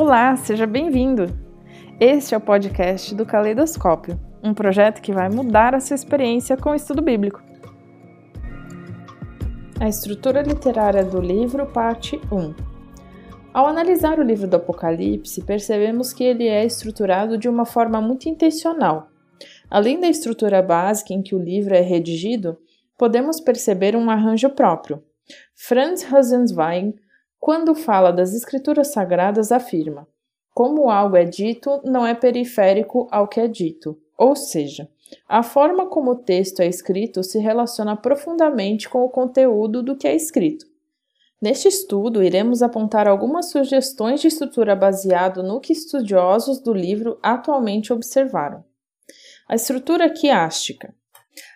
Olá, seja bem-vindo! Este é o podcast do Caleidoscópio, um projeto que vai mudar a sua experiência com o estudo bíblico. A estrutura literária do livro, parte 1. Ao analisar o livro do Apocalipse, percebemos que ele é estruturado de uma forma muito intencional. Além da estrutura básica em que o livro é redigido, podemos perceber um arranjo próprio. Franz Rosenzweig quando fala das escrituras sagradas, afirma: como algo é dito, não é periférico ao que é dito, ou seja, a forma como o texto é escrito se relaciona profundamente com o conteúdo do que é escrito. Neste estudo, iremos apontar algumas sugestões de estrutura baseado no que estudiosos do livro atualmente observaram. A estrutura quiástica.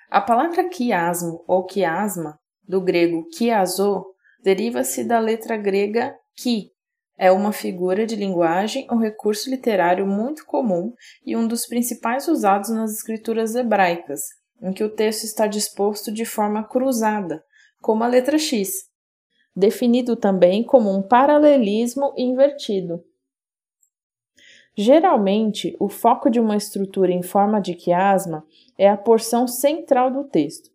A palavra quiasmo ou quiasma, do grego kiazo, deriva-se da letra grega ki. É uma figura de linguagem ou recurso literário muito comum e um dos principais usados nas escrituras hebraicas, em que o texto está disposto de forma cruzada, como a letra X, definido também como um paralelismo invertido. Geralmente, o foco de uma estrutura em forma de quiasma é a porção central do texto,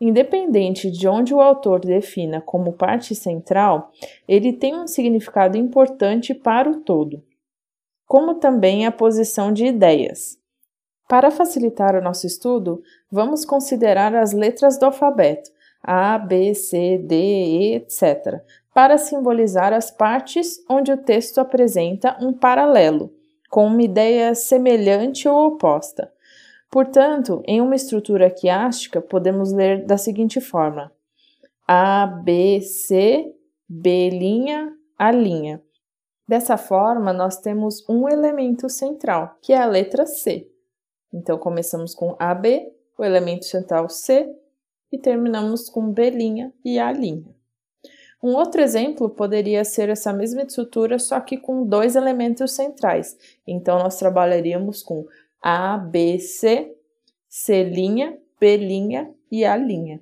Independente de onde o autor defina como parte central, ele tem um significado importante para o todo, como também a posição de ideias. Para facilitar o nosso estudo, vamos considerar as letras do alfabeto A, B, C, D, E, etc., para simbolizar as partes onde o texto apresenta um paralelo, com uma ideia semelhante ou oposta. Portanto, em uma estrutura quiástica, podemos ler da seguinte forma: A, B, C, B', A'. Dessa forma, nós temos um elemento central, que é a letra C. Então, começamos com AB, o elemento central C, e terminamos com B' e A'. Um outro exemplo poderia ser essa mesma estrutura, só que com dois elementos centrais. Então, nós trabalharíamos com a, B, C, C', B' e A'.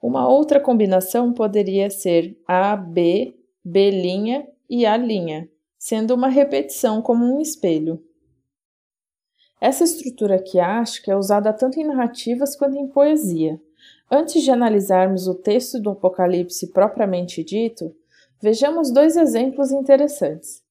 Uma outra combinação poderia ser A, B, B' e A', sendo uma repetição como um espelho. Essa estrutura quiástica é usada tanto em narrativas quanto em poesia. Antes de analisarmos o texto do Apocalipse propriamente dito, vejamos dois exemplos interessantes.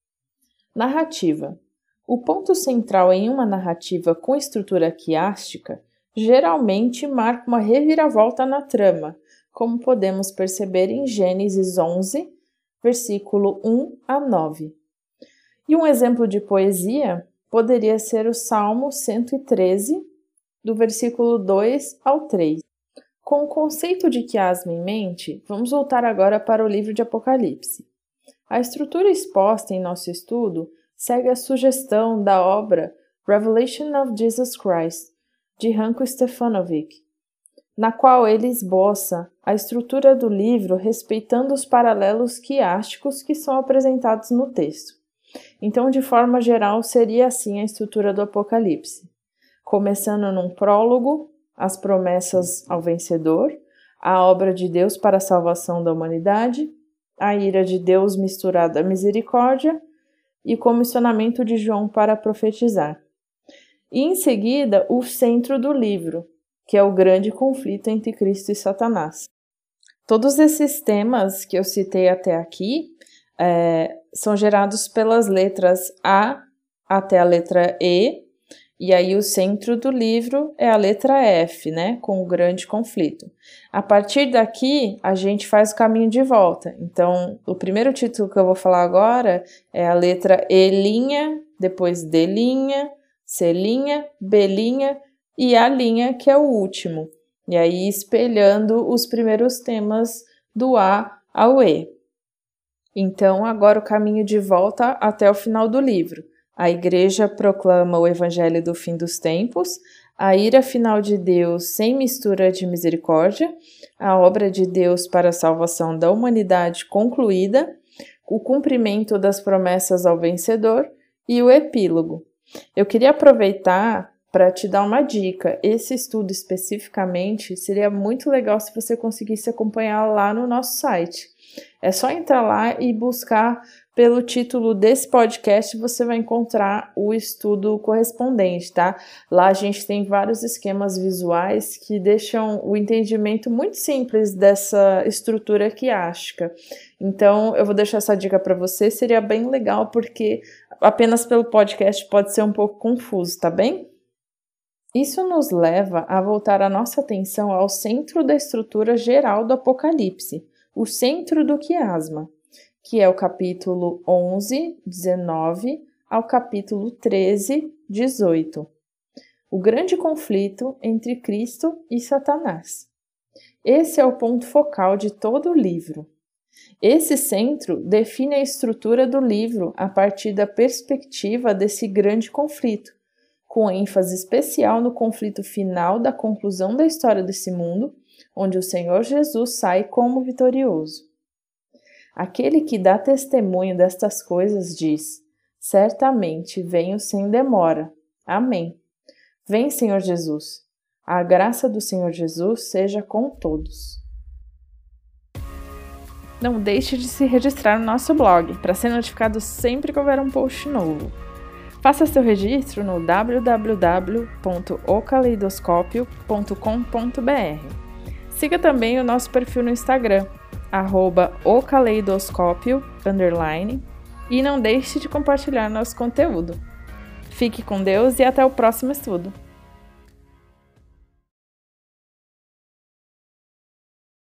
Narrativa. O ponto central em uma narrativa com estrutura quiástica geralmente marca uma reviravolta na trama, como podemos perceber em Gênesis 11, versículo 1 a 9. E um exemplo de poesia poderia ser o Salmo 113, do versículo 2 ao 3. Com o conceito de quiasma em mente, vamos voltar agora para o livro de Apocalipse. A estrutura exposta em nosso estudo segue a sugestão da obra Revelation of Jesus Christ, de Ranko Stefanovic, na qual ele esboça a estrutura do livro respeitando os paralelos quiásticos que são apresentados no texto. Então, de forma geral, seria assim a estrutura do Apocalipse, começando num prólogo, as promessas ao vencedor, a obra de Deus para a salvação da humanidade, a ira de Deus misturada à misericórdia e comissionamento de João para profetizar. E em seguida, o centro do livro, que é o grande conflito entre Cristo e Satanás. Todos esses temas que eu citei até aqui é, são gerados pelas letras A até a letra E e aí o centro do livro é a letra F, né, com o grande conflito. A partir daqui, a gente faz o caminho de volta. Então, o primeiro título que eu vou falar agora é a letra E', depois D', C', B' e A', que é o último. E aí espelhando os primeiros temas do A ao E. Então, agora o caminho de volta até o final do livro. A igreja proclama o evangelho do fim dos tempos, a ira final de Deus sem mistura de misericórdia, a obra de Deus para a salvação da humanidade concluída, o cumprimento das promessas ao vencedor e o epílogo. Eu queria aproveitar para te dar uma dica, esse estudo especificamente seria muito legal se você conseguisse acompanhar lá no nosso site. É só entrar lá e buscar pelo título desse podcast, você vai encontrar o estudo correspondente, tá? Lá a gente tem vários esquemas visuais que deixam o entendimento muito simples dessa estrutura quiástica. Então, eu vou deixar essa dica para você, seria bem legal porque apenas pelo podcast pode ser um pouco confuso, tá bem? Isso nos leva a voltar a nossa atenção ao centro da estrutura geral do Apocalipse, o centro do quiasma, que é o capítulo 11, 19 ao capítulo 13, 18. O grande conflito entre Cristo e Satanás. Esse é o ponto focal de todo o livro. Esse centro define a estrutura do livro a partir da perspectiva desse grande conflito, com ênfase especial no conflito final da conclusão da história desse mundo, onde o Senhor Jesus sai como vitorioso. Aquele que dá testemunho destas coisas diz: Certamente venho sem demora. Amém. Vem, Senhor Jesus. A graça do Senhor Jesus seja com todos. Não deixe de se registrar no nosso blog para ser notificado sempre que houver um post novo. Faça seu registro no www.ocaleidoscópio.com.br. Siga também o nosso perfil no Instagram, arroba underline, e não deixe de compartilhar nosso conteúdo. Fique com Deus e até o próximo estudo!